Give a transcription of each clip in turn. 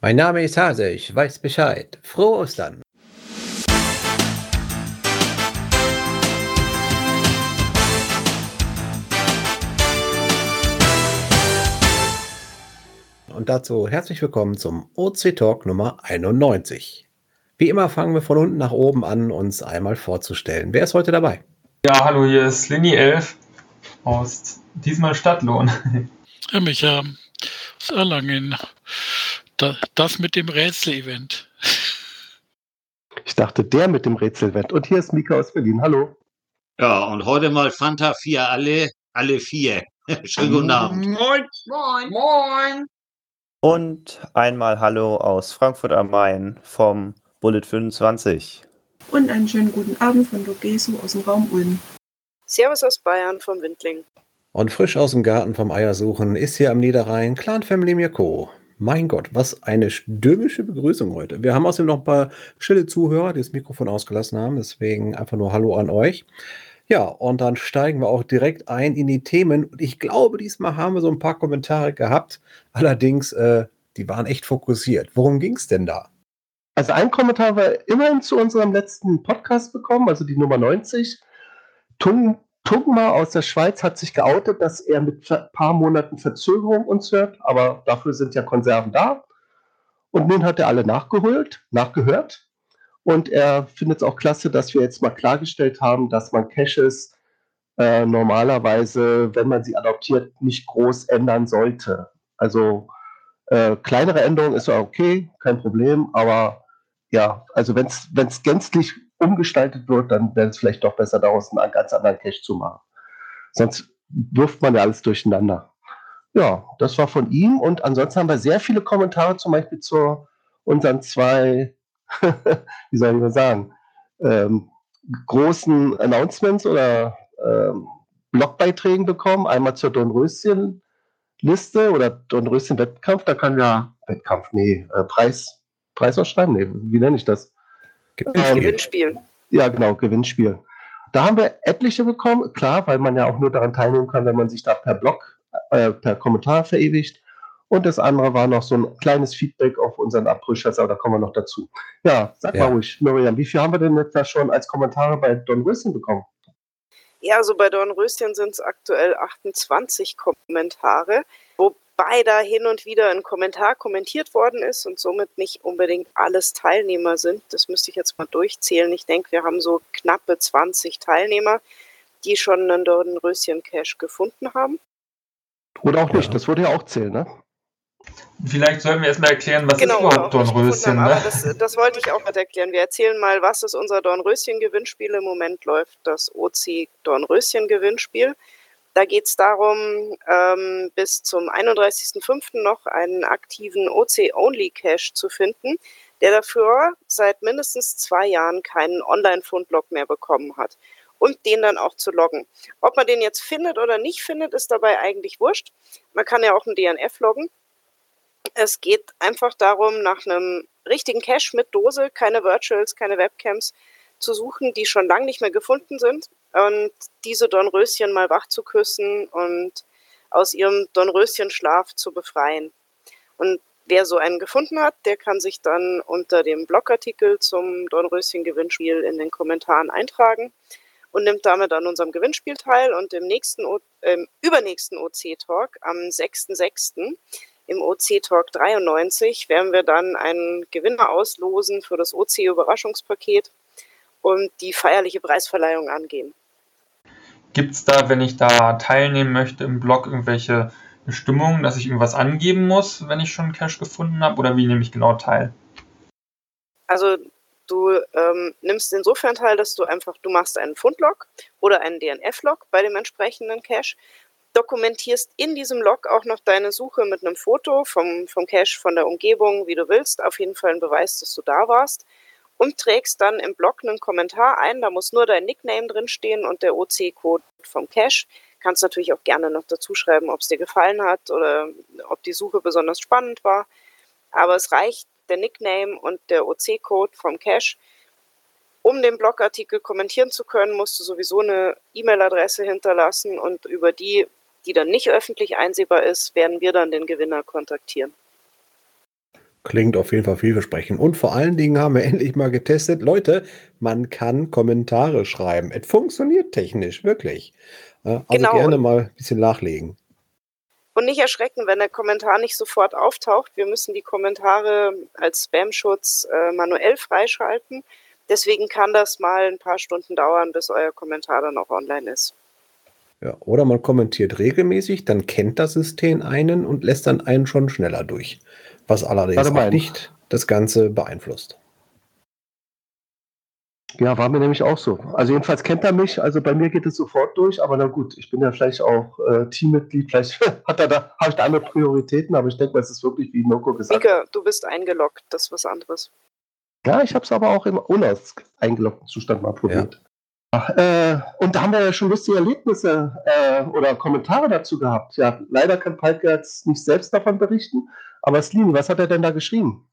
Mein Name ist Hase, ich weiß Bescheid. Frohe Ostern. Und dazu herzlich willkommen zum OC Talk Nummer 91. Wie immer fangen wir von unten nach oben an, uns einmal vorzustellen. Wer ist heute dabei? Ja, hallo, hier ist Lini Elf aus diesmal Stadtlohn. Ja, Micha aus Erlangen. Das mit dem Rätsel-Event. Ich dachte, der mit dem Rätsel-Event. Und hier ist Mika aus Berlin. Hallo. Ja, und heute mal Fanta 4, alle, alle vier. Schönen guten Abend. Moin. Moin. Moin. Und einmal Hallo aus Frankfurt am Main vom Bullet 25. Und einen schönen guten Abend von Logesu aus dem Raum Ulm. Servus aus Bayern vom Windling. Und frisch aus dem Garten vom Eiersuchen ist hier am Niederrhein Clan Family Mirko. Mein Gott, was eine stürmische Begrüßung heute. Wir haben außerdem noch ein paar stille Zuhörer, die das Mikrofon ausgelassen haben. Deswegen einfach nur Hallo an euch. Ja, und dann steigen wir auch direkt ein in die Themen. Und ich glaube, diesmal haben wir so ein paar Kommentare gehabt. Allerdings, äh, die waren echt fokussiert. Worum ging es denn da? Also ein Kommentar war immerhin zu unserem letzten Podcast bekommen, also die Nummer 90. Tung Tugma aus der Schweiz hat sich geoutet, dass er mit ein paar Monaten Verzögerung uns hört, aber dafür sind ja Konserven da. Und nun hat er alle nachgeholt, nachgehört. Und er findet es auch klasse, dass wir jetzt mal klargestellt haben, dass man Caches äh, normalerweise, wenn man sie adoptiert, nicht groß ändern sollte. Also äh, kleinere Änderungen ist ja okay, kein Problem, aber ja, also wenn es gänzlich umgestaltet wird, dann wäre es vielleicht doch besser, daraus einen ganz anderen Cache zu machen. Sonst wirft man ja alles durcheinander. Ja, das war von ihm. Und ansonsten haben wir sehr viele Kommentare, zum Beispiel zu unseren zwei, wie soll ich mal sagen, ähm, großen Announcements oder ähm, Blogbeiträgen bekommen. Einmal zur Dornröschen-Liste oder Dornröschen-Wettkampf. Da kann ja Wettkampf, nee, äh, Preis, Preis ausschreiben. Nee, wie nenne ich das? Gewinnspiel. Gewinnspiel. Ja, genau, Gewinnspiel. Da haben wir etliche bekommen, klar, weil man ja auch nur daran teilnehmen kann, wenn man sich da per Blog, äh, per Kommentar verewigt. Und das andere war noch so ein kleines Feedback auf unseren Abbrüchers, aber da kommen wir noch dazu. Ja, sag ja. mal ruhig, Miriam, wie viel haben wir denn jetzt da schon als Kommentare bei Don Röschen bekommen? Ja, also bei Don Röschen sind es aktuell 28 Kommentare, wobei da hin und wieder ein Kommentar kommentiert worden ist und somit nicht unbedingt alles Teilnehmer sind. Das müsste ich jetzt mal durchzählen. Ich denke, wir haben so knappe 20 Teilnehmer, die schon einen Dornröschen-Cache gefunden haben. Oder auch nicht, das würde ja auch zählen, ne? Vielleicht sollten wir erstmal erklären, was genau, ist überhaupt Dornröschen. Ne? Das, das, wollte ich auch mal erklären. Wir erzählen mal, was ist unser Dornröschen-Gewinnspiel. Im Moment läuft das OC Dornröschen-Gewinnspiel. Da geht es darum, ähm, bis zum 31.05. noch einen aktiven OC-Only-Cache zu finden, der dafür seit mindestens zwei Jahren keinen Online-Fundlog mehr bekommen hat. Und den dann auch zu loggen. Ob man den jetzt findet oder nicht findet, ist dabei eigentlich wurscht. Man kann ja auch einen DNF loggen. Es geht einfach darum, nach einem richtigen Cache mit Dose, keine Virtuals, keine Webcams, zu suchen, die schon lange nicht mehr gefunden sind und diese Dornröschen mal wach zu küssen und aus ihrem Dornröschenschlaf zu befreien. Und wer so einen gefunden hat, der kann sich dann unter dem Blogartikel zum Dornröschen-Gewinnspiel in den Kommentaren eintragen und nimmt damit an unserem Gewinnspiel teil. Und im nächsten, äh, übernächsten OC-Talk am 6.6. im OC-Talk 93 werden wir dann einen Gewinner auslosen für das OC-Überraschungspaket und die feierliche Preisverleihung angehen. Gibt es da, wenn ich da teilnehmen möchte im Blog, irgendwelche Bestimmungen, dass ich irgendwas angeben muss, wenn ich schon Cache gefunden habe? Oder wie nehme ich genau teil? Also du ähm, nimmst insofern teil, dass du einfach, du machst einen Fundlog oder einen DNF-Log bei dem entsprechenden Cache, dokumentierst in diesem Log auch noch deine Suche mit einem Foto vom, vom Cache, von der Umgebung, wie du willst, auf jeden Fall ein Beweis, dass du da warst und trägst dann im Blog einen Kommentar ein. Da muss nur dein Nickname drinstehen und der OC-Code vom Cache. Kannst natürlich auch gerne noch dazu schreiben, ob es dir gefallen hat oder ob die Suche besonders spannend war. Aber es reicht der Nickname und der OC-Code vom Cache. Um den Blogartikel kommentieren zu können, musst du sowieso eine E-Mail-Adresse hinterlassen und über die, die dann nicht öffentlich einsehbar ist, werden wir dann den Gewinner kontaktieren. Klingt auf jeden Fall vielversprechend. Und vor allen Dingen haben wir endlich mal getestet. Leute, man kann Kommentare schreiben. Es funktioniert technisch, wirklich. Also Genau. gerne mal ein bisschen nachlegen. Und nicht erschrecken, wenn der Kommentar nicht sofort auftaucht. Wir müssen die Kommentare als Spam-Schutz äh, manuell freischalten. Deswegen kann das mal ein paar Stunden dauern, bis euer Kommentar dann auch online ist. Ja, oder man kommentiert regelmäßig, dann kennt das System einen und lässt dann einen schon schneller durch. Was allerdings mal. auch nicht das Ganze beeinflusst. Ja, war mir nämlich auch so. Also jedenfalls kennt er mich, also bei mir geht es sofort durch, aber na gut, ich bin ja vielleicht auch äh, Teammitglied, vielleicht hat er da, habe ich da andere Prioritäten, aber ich denke mal, es ist wirklich, wie Noko gesagt hat. Mika, du bist eingeloggt, das ist was anderes. Ja, ich habe es aber auch im unaus eingeloggten Zustand mal probiert. Ach, äh, und da haben wir ja schon lustige Erlebnisse äh, oder Kommentare dazu gehabt. Ja, leider kann Palke jetzt nicht selbst davon berichten, aber Slini, was hat er denn da geschrieben?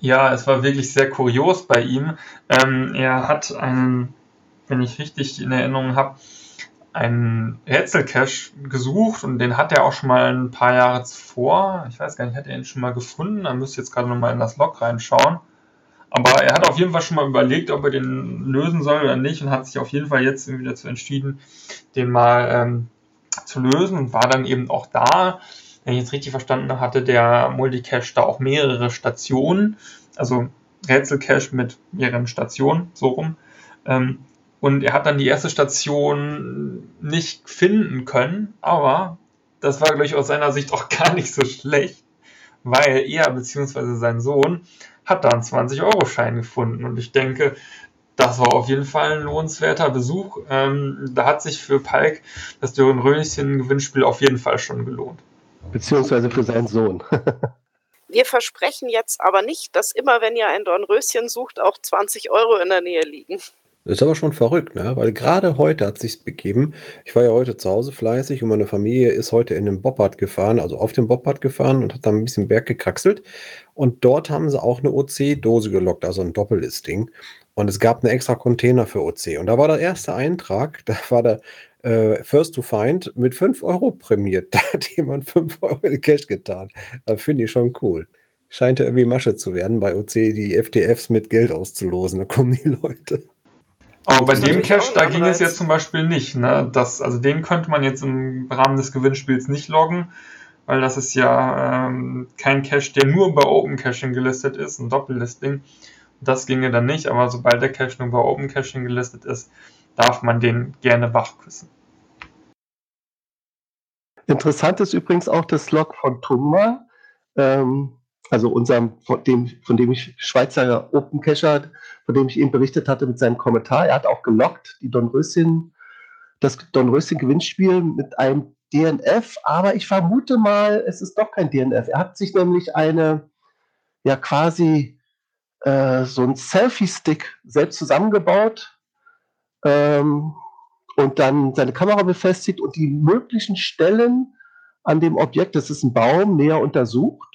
Ja, es war wirklich sehr kurios bei ihm. Ähm, er hat einen, wenn ich richtig in Erinnerung habe, einen Rätselcache gesucht und den hat er auch schon mal ein paar Jahre zuvor. Ich weiß gar nicht, hat er ihn schon mal gefunden? Da müsste ich jetzt gerade nochmal in das Log reinschauen. Aber er hat auf jeden Fall schon mal überlegt, ob er den lösen soll oder nicht und hat sich auf jeden Fall jetzt wieder dazu entschieden, den mal ähm, zu lösen und war dann eben auch da. Wenn ich jetzt richtig verstanden habe, hatte der Multicache da auch mehrere Stationen, also Rätselcache mit mehreren Stationen, so rum. Ähm, und er hat dann die erste Station nicht finden können, aber das war, glaube ich, aus seiner Sicht auch gar nicht so schlecht, weil er bzw. sein Sohn hat da einen 20-Euro-Schein gefunden. Und ich denke, das war auf jeden Fall ein lohnenswerter Besuch. Ähm, da hat sich für Palk das Dürren-Röschen-Gewinnspiel auf jeden Fall schon gelohnt. Beziehungsweise für seinen Sohn. Wir versprechen jetzt aber nicht, dass immer, wenn ihr ein Dornröschen sucht, auch 20 Euro in der Nähe liegen. Das ist aber schon verrückt, ne? Weil gerade heute hat sich's begeben. Ich war ja heute zu Hause fleißig und meine Familie ist heute in den Bobbard gefahren, also auf den Bobbard gefahren und hat dann ein bisschen Berg gekraxelt. Und dort haben sie auch eine OC-Dose gelockt, also ein Doppellisting. Und es gab einen extra Container für OC. Und da war der erste Eintrag, da war der äh, First to Find mit 5 Euro prämiert. Da hat jemand 5 Euro in Cash getan. Das finde ich schon cool. Scheint ja irgendwie Masche zu werden, bei OC die FTFs mit Geld auszulosen. Da kommen die Leute. Aber bei dem auch da ging es jetzt zum Beispiel nicht. Ne? Das, also den könnte man jetzt im Rahmen des Gewinnspiels nicht loggen, weil das ist ja ähm, kein Cache, der nur bei Open Caching gelistet ist, ein Doppellisting. Das ginge dann nicht, aber sobald der Cache nur bei Open Caching gelistet ist, darf man den gerne wachküssen. Interessant ist übrigens auch das Log von Tumma, ähm, also unserem, von dem, von dem ich Schweizer Open Cacher, von dem ich eben berichtet hatte mit seinem Kommentar. Er hat auch gelockt, die Dornröschen, das Dornröschen Gewinnspiel mit einem DNF, aber ich vermute mal, es ist doch kein DNF. Er hat sich nämlich eine, ja quasi äh, so ein Selfie-Stick selbst zusammengebaut ähm, und dann seine Kamera befestigt und die möglichen Stellen an dem Objekt, das ist ein Baum, näher untersucht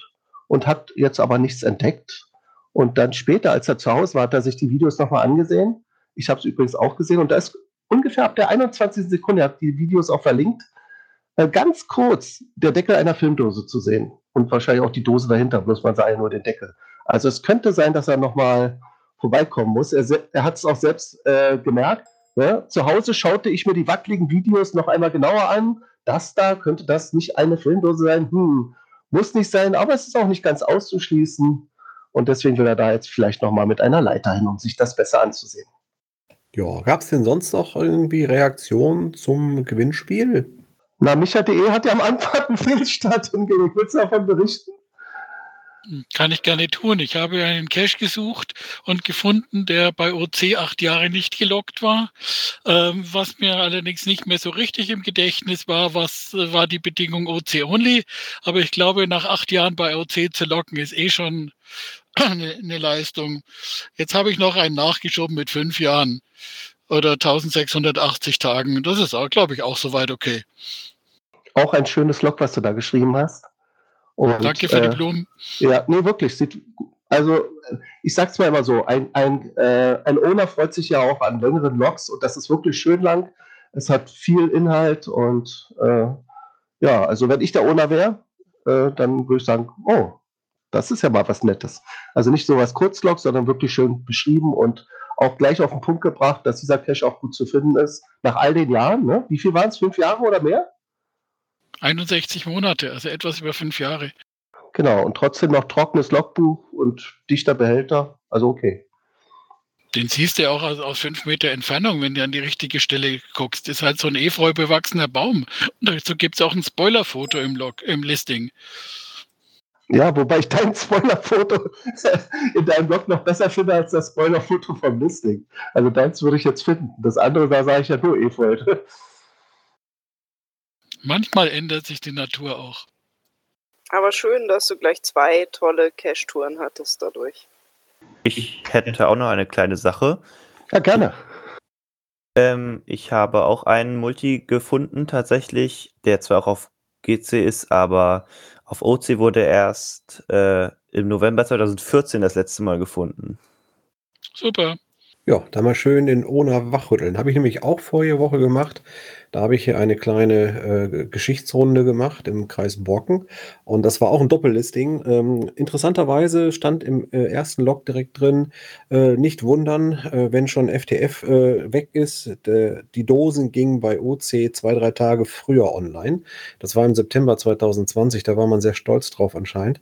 und hat jetzt aber nichts entdeckt. Und dann später, als er zu Hause war, hat er sich die Videos nochmal angesehen. Ich habe es übrigens auch gesehen und da ist ungefähr ab der 21. Sekunde, er hat die Videos auch verlinkt, äh, ganz kurz der Deckel einer Filmdose zu sehen. Und wahrscheinlich auch die Dose dahinter, bloß man sah ja nur den Deckel. Also es könnte sein, dass er nochmal vorbeikommen muss. Er, er hat es auch selbst äh, gemerkt. Ne? Zu Hause schaute ich mir die wackeligen Videos noch einmal genauer an. Das da könnte das nicht eine Filmdose sein. Hm, muss nicht sein, aber es ist auch nicht ganz auszuschließen. Und deswegen will er da jetzt vielleicht nochmal mit einer Leiter hin, um sich das besser anzusehen. Ja, gab es denn sonst noch irgendwie Reaktionen zum Gewinnspiel? Na, Micha.de hat ja am Anfang einen Fehlstart hingelegt. Willst du davon berichten? Kann ich gerne tun. Ich habe einen Cache gesucht und gefunden, der bei OC acht Jahre nicht gelockt war. Ähm, was mir allerdings nicht mehr so richtig im Gedächtnis war, was äh, war die Bedingung OC only. Aber ich glaube, nach acht Jahren bei OC zu locken ist eh schon eine, eine Leistung. Jetzt habe ich noch einen nachgeschoben mit fünf Jahren oder 1680 Tagen. Das ist auch, glaube ich, auch soweit okay. Auch ein schönes Log, was du da geschrieben hast. Und, Danke für äh, die Blumen. Ja, nee, wirklich. Sieht, also, äh, ich sag's mal immer so: ein, ein, äh, ein Owner freut sich ja auch an längeren Logs und das ist wirklich schön lang. Es hat viel Inhalt und äh, ja, also, wenn ich der Owner wäre, äh, dann würde ich sagen: Oh, Das ist ja mal was Nettes. Also nicht so was Kurzlog, sondern wirklich schön beschrieben und auch gleich auf den Punkt gebracht, dass dieser Cache auch gut zu finden ist. Nach all den Jahren, ne? Wie viel waren es? Fünf Jahre oder mehr? 61 Monate, also etwas über fünf Jahre. Genau, und trotzdem noch trockenes Logbuch und dichter Behälter. Also okay. Den siehst du ja auch aus, aus fünf Meter Entfernung, wenn du an die richtige Stelle guckst. Ist halt so ein efeu bewachsener Baum. Und dazu gibt es auch ein Spoilerfoto im Log, im Listing. Ja, wobei ich dein Spoilerfoto in deinem Blog noch besser finde als das Spoilerfoto vom Listing. Also deins würde ich jetzt finden. Das andere, da sage ich ja nur Efeu. Manchmal ändert sich die Natur auch. Aber schön, dass du gleich zwei tolle Cache-Touren hattest dadurch. Ich hätte auch noch eine kleine Sache. Ja, gerne. Ähm, ich habe auch einen Multi gefunden, tatsächlich, der zwar auch auf GC ist, aber auf OC wurde erst äh, im November 2014 das letzte Mal gefunden. Super. Ja, da mal schön in Ona wachrütteln. Habe ich nämlich auch vorige Woche gemacht. Da habe ich hier eine kleine äh, Geschichtsrunde gemacht im Kreis Borken. Und das war auch ein Doppellisting. Ähm, interessanterweise stand im äh, ersten Log direkt drin, äh, nicht wundern, äh, wenn schon FTF äh, weg ist. De, die Dosen gingen bei OC zwei, drei Tage früher online. Das war im September 2020. Da war man sehr stolz drauf anscheinend.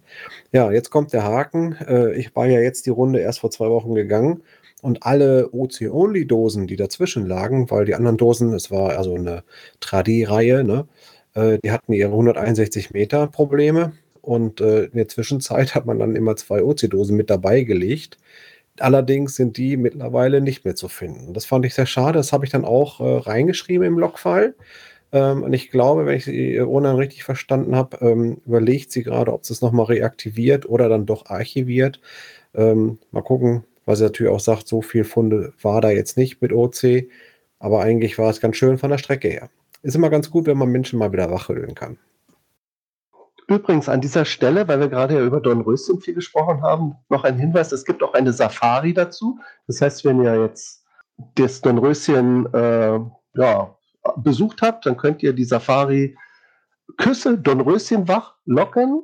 Ja, jetzt kommt der Haken. Äh, ich war ja jetzt die Runde erst vor zwei Wochen gegangen und alle OC-Only-Dosen, die dazwischen lagen, weil die anderen Dosen, es war also eine Tradi-Reihe, ne, äh, die hatten ihre 161 Meter Probleme und äh, in der Zwischenzeit hat man dann immer zwei OC-Dosen mit dabei gelegt. Allerdings sind die mittlerweile nicht mehr zu finden. Das fand ich sehr schade. Das habe ich dann auch äh, reingeschrieben im Logfile. Ähm, und ich glaube, wenn ich sie ohne richtig verstanden habe, ähm, überlegt sie gerade, ob sie es nochmal reaktiviert oder dann doch archiviert. Ähm, mal gucken, weil sie natürlich auch sagt, so viel Funde war da jetzt nicht mit OC, aber eigentlich war es ganz schön von der Strecke her. Ist immer ganz gut, wenn man Menschen mal wieder wachrütteln kann. Übrigens an dieser Stelle, weil wir gerade ja über Dornröschen viel gesprochen haben, noch ein Hinweis, es gibt auch eine Safari dazu. Das heißt, wenn ihr jetzt das Dornröschen äh, ja, besucht habt, dann könnt ihr die Safari Küsse Dornröschen wach locken.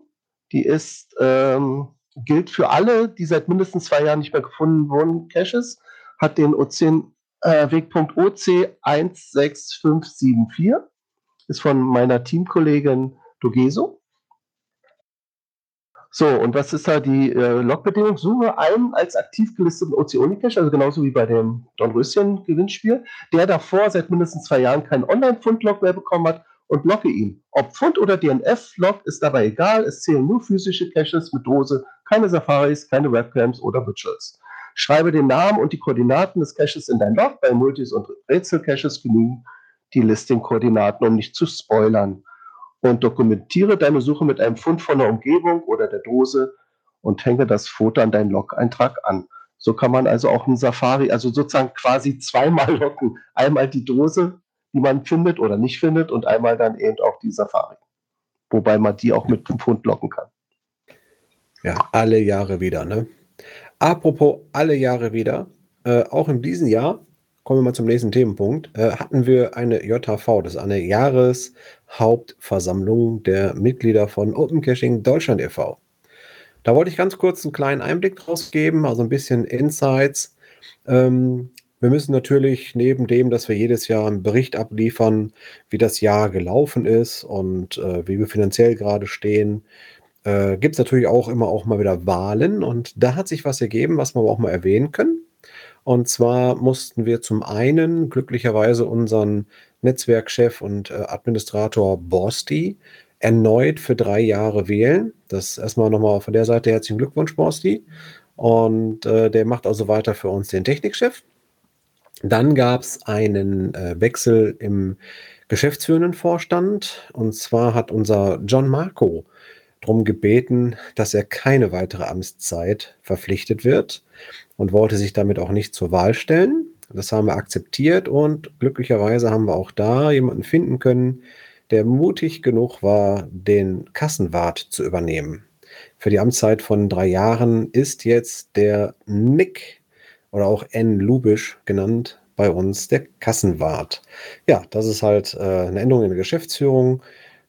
Die ist ähm, gilt für alle, die seit mindestens zwei Jahren nicht mehr gefunden wurden, Caches, hat den OC, äh, Wegpunkt OC 16574, ist von meiner Teamkollegin Dogeso. So, und was ist da die äh, Logbedingung? Suche einen als aktiv gelisteten OC-Only-Cache, also genauso wie bei dem Dornröschen-Gewinnspiel, der davor seit mindestens zwei Jahren keinen Online-Fundlog mehr bekommen hat und logge ihn. Ob Pfund oder DNF-Log ist dabei egal, es zählen nur physische Caches mit Dose, keine Safaris, keine Webcams oder Virtuals. Schreibe den Namen und die Koordinaten des Caches in dein Log. Bei Multis und Rätsel-Caches genügen die Listing-Koordinaten, um nicht zu spoilern. Und dokumentiere deine Suche mit einem Fund von der Umgebung oder der Dose und hänge das Foto an deinen Log-Eintrag an. So kann man also auch einen Safari, also sozusagen quasi zweimal locken. Einmal die Dose die man findet oder nicht findet und einmal dann eben auch die Safari. Wobei man die auch mit 5 Pfund locken kann. Ja, alle Jahre wieder, ne? Apropos alle Jahre wieder, äh, auch in diesem Jahr, kommen wir mal zum nächsten Themenpunkt, äh, hatten wir eine JHV, das ist eine Jahreshauptversammlung der Mitglieder von Open Caching Deutschland e.V. Da wollte ich ganz kurz einen kleinen Einblick draus geben, also ein bisschen Insights. Ähm, wir müssen natürlich neben dem, dass wir jedes Jahr einen Bericht abliefern, wie das Jahr gelaufen ist und äh, wie wir finanziell gerade stehen, äh, gibt es natürlich auch immer auch mal wieder Wahlen. Und da hat sich was ergeben, was wir auch mal erwähnen können. Und zwar mussten wir zum einen glücklicherweise unseren Netzwerkchef und äh, Administrator Borsti erneut für drei Jahre wählen. Das erstmal nochmal von der Seite herzlichen Glückwunsch, Borsti. Und äh, der macht also weiter für uns den Technikchef. Dann gab es einen äh, Wechsel im geschäftsführenden Vorstand. Und zwar hat unser John Marco darum gebeten, dass er keine weitere Amtszeit verpflichtet wird und wollte sich damit auch nicht zur Wahl stellen. Das haben wir akzeptiert und glücklicherweise haben wir auch da jemanden finden können, der mutig genug war, den Kassenwart zu übernehmen. Für die Amtszeit von drei Jahren ist jetzt der Nick oder auch N. Lubisch genannt, bei uns der Kassenwart. Ja, das ist halt äh, eine Änderung in der Geschäftsführung,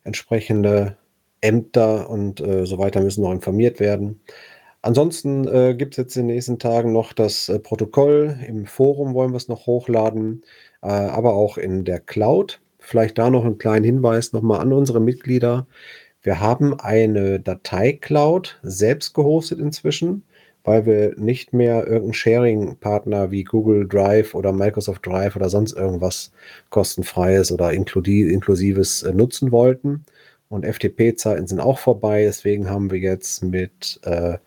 entsprechende Ämter und äh, so weiter müssen noch informiert werden. Ansonsten äh, gibt es jetzt in den nächsten Tagen noch das äh, Protokoll. Im Forum wollen wir es noch hochladen, äh, aber auch in der Cloud. Vielleicht da noch einen kleinen Hinweis nochmal an unsere Mitglieder. Wir haben eine Datei-Cloud selbst gehostet inzwischen, weil wir nicht mehr irgendeinen Sharing-Partner wie Google Drive oder Microsoft Drive oder sonst irgendwas kostenfreies oder inklusives äh, nutzen wollten. Und FTP-Zeiten sind auch vorbei. Deswegen haben wir jetzt mit äh,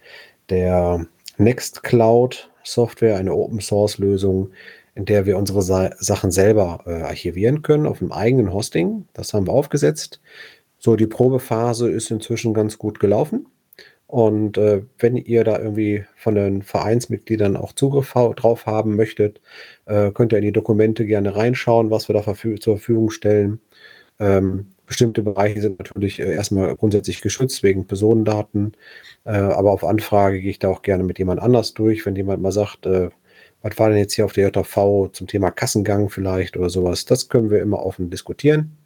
der Nextcloud Software eine Open Source Lösung, in der wir unsere Sa Sachen selber äh, archivieren können auf einem eigenen Hosting. Das haben wir aufgesetzt. So, die Probephase ist inzwischen ganz gut gelaufen. Und äh, wenn ihr da irgendwie von den Vereinsmitgliedern auch Zugriff drauf haben möchtet, äh, könnt ihr in die Dokumente gerne reinschauen, was wir da zur Verfügung stellen. Ähm, bestimmte Bereiche sind natürlich äh, erstmal grundsätzlich geschützt wegen Personendaten, äh, aber auf Anfrage gehe ich da auch gerne mit jemand anders durch, wenn jemand mal sagt, äh, was war denn jetzt hier auf der JV zum Thema Kassengang vielleicht oder sowas. Das können wir immer offen diskutieren.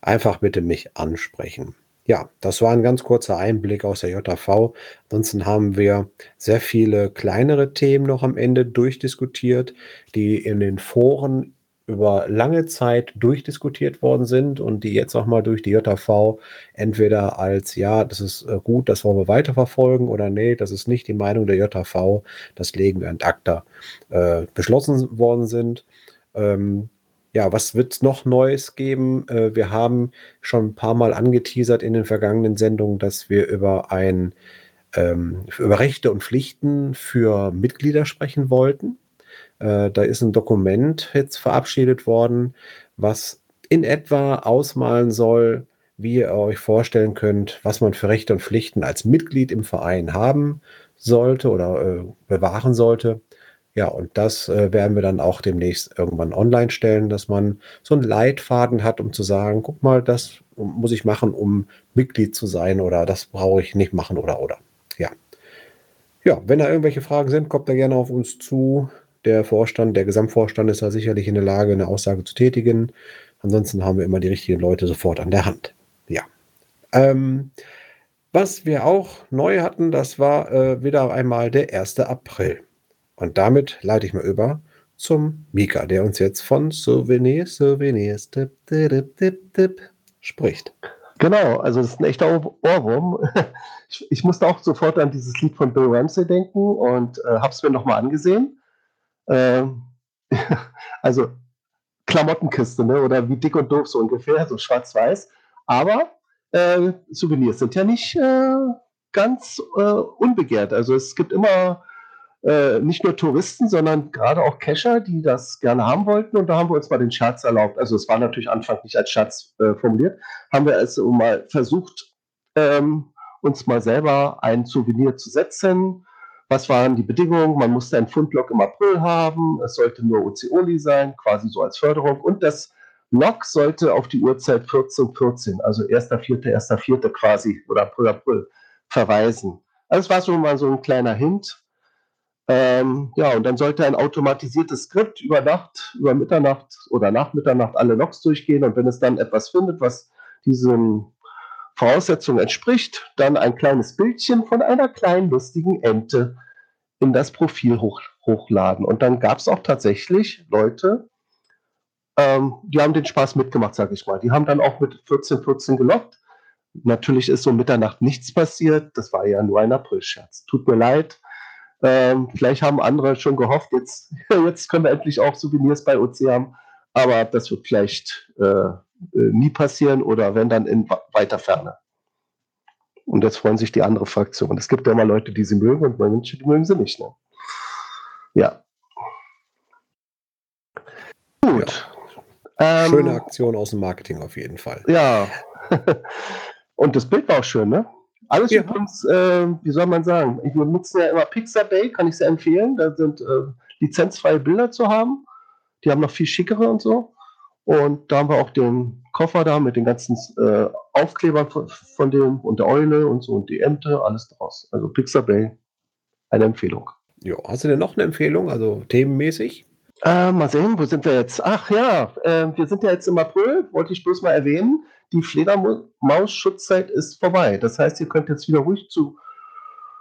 Einfach bitte mich ansprechen. Ja, das war ein ganz kurzer Einblick aus der JV. Ansonsten haben wir sehr viele kleinere Themen noch am Ende durchdiskutiert, die in den Foren über lange Zeit durchdiskutiert worden sind und die jetzt auch mal durch die JV entweder als, ja, das ist äh, gut, das wollen wir weiterverfolgen oder nee, das ist nicht die Meinung der JV, das legen wir an ACTA, äh, beschlossen worden sind. Ähm, ja, was wird es noch Neues geben? Äh, wir haben schon ein paar Mal angeteasert in den vergangenen Sendungen, dass wir über ein ähm, über Rechte und Pflichten für Mitglieder sprechen wollten. Äh, da ist ein Dokument jetzt verabschiedet worden, was in etwa ausmalen soll, wie ihr euch vorstellen könnt, was man für Rechte und Pflichten als Mitglied im Verein haben sollte oder äh, bewahren sollte. Ja, und das äh, werden wir dann auch demnächst irgendwann online stellen, dass man so einen Leitfaden hat, um zu sagen, guck mal, das muss ich machen, um Mitglied zu sein oder das brauche ich nicht machen oder oder. Ja. Ja, wenn da irgendwelche Fragen sind, kommt da gerne auf uns zu der Vorstand, der Gesamtvorstand ist da sicherlich in der Lage, eine Aussage zu tätigen. Ansonsten haben wir immer die richtigen Leute sofort an der Hand. Ja. Ähm, was wir auch neu hatten, das war äh, wieder einmal der 1. April. Und damit leite ich mal über zum Mika, der uns jetzt von Souvenirs, Souvenirs dip, dip, dip, dip, spricht. Genau, also das ist ein echter Ohrwurm. Ich, ich, musste auch sofort an dieses Lied von Bill Ramsey denken und äh, habe es mir nochmal angesehen. Ähm, also Klamottenkiste, ne? oder wie dick und doof so ungefähr, so schwarz-weiß. Aber äh, Souvenirs sind ja nicht äh, ganz äh, unbegehrt. Also es gibt immer äh, nicht nur Touristen, sondern gerade auch Kescher, die das gerne haben wollten. Und da haben wir uns mal den Scherz erlaubt. Also es war natürlich anfangs nicht als Scherz äh, formuliert, haben wir also mal versucht, ähm, uns mal selber ein Souvenir zu setzen was waren die Bedingungen? Man musste ein Fundlog im April haben, es sollte nur OC-Only sein, quasi so als Förderung. Und das Log sollte auf die Uhrzeit 14.14, 14, also 1.4., 1.4. quasi oder April, April verweisen. Also es war schon mal so ein kleiner Hint. Ähm, ja, und dann sollte ein automatisiertes Skript über Nacht, über Mitternacht oder nach Mitternacht alle Logs durchgehen. Und wenn es dann etwas findet, was diesen Voraussetzungen entspricht, dann ein kleines Bildchen von einer kleinen lustigen Ente in das Profil hoch, hochladen. Und dann gab es auch tatsächlich Leute, ähm, die haben den Spaß mitgemacht, sage ich mal. Die haben dann auch mit 14, 14 gelockt. Natürlich ist so Mitternacht nichts passiert. Das war ja nur ein Aprilscherz. Tut mir leid. Ähm, vielleicht haben andere schon gehofft, jetzt, jetzt können wir endlich auch Souvenirs bei OC haben. Aber das wird vielleicht äh, nie passieren oder wenn dann in weiter Ferne. Und jetzt freuen sich die andere Fraktion. Es gibt ja immer Leute, die sie mögen und Menschen, die mögen sie nicht. Ne? Ja. Gut. Ja. Ähm, Schöne Aktion aus dem Marketing auf jeden Fall. Ja. und das Bild war auch schön, ne? Alles ja. übrigens, äh, wie soll man sagen, wir nutzen ja immer Pixabay, kann ich sehr empfehlen. Da sind äh, lizenzfreie Bilder zu haben. Die haben noch viel schickere und so. Und da haben wir auch den Koffer da mit den ganzen äh, Aufklebern von, von, dem und der Eule und so und die Ente, alles draus. Also Pixabay, eine Empfehlung. Ja, hast du denn noch eine Empfehlung, also themenmäßig? Äh, mal sehen, wo sind wir jetzt? Ach ja, äh, wir sind ja jetzt im April, wollte ich bloß mal erwähnen. die Fledermaus-Schutzzeit ist vorbei. Das heißt, ihr könnt jetzt wieder ruhig zu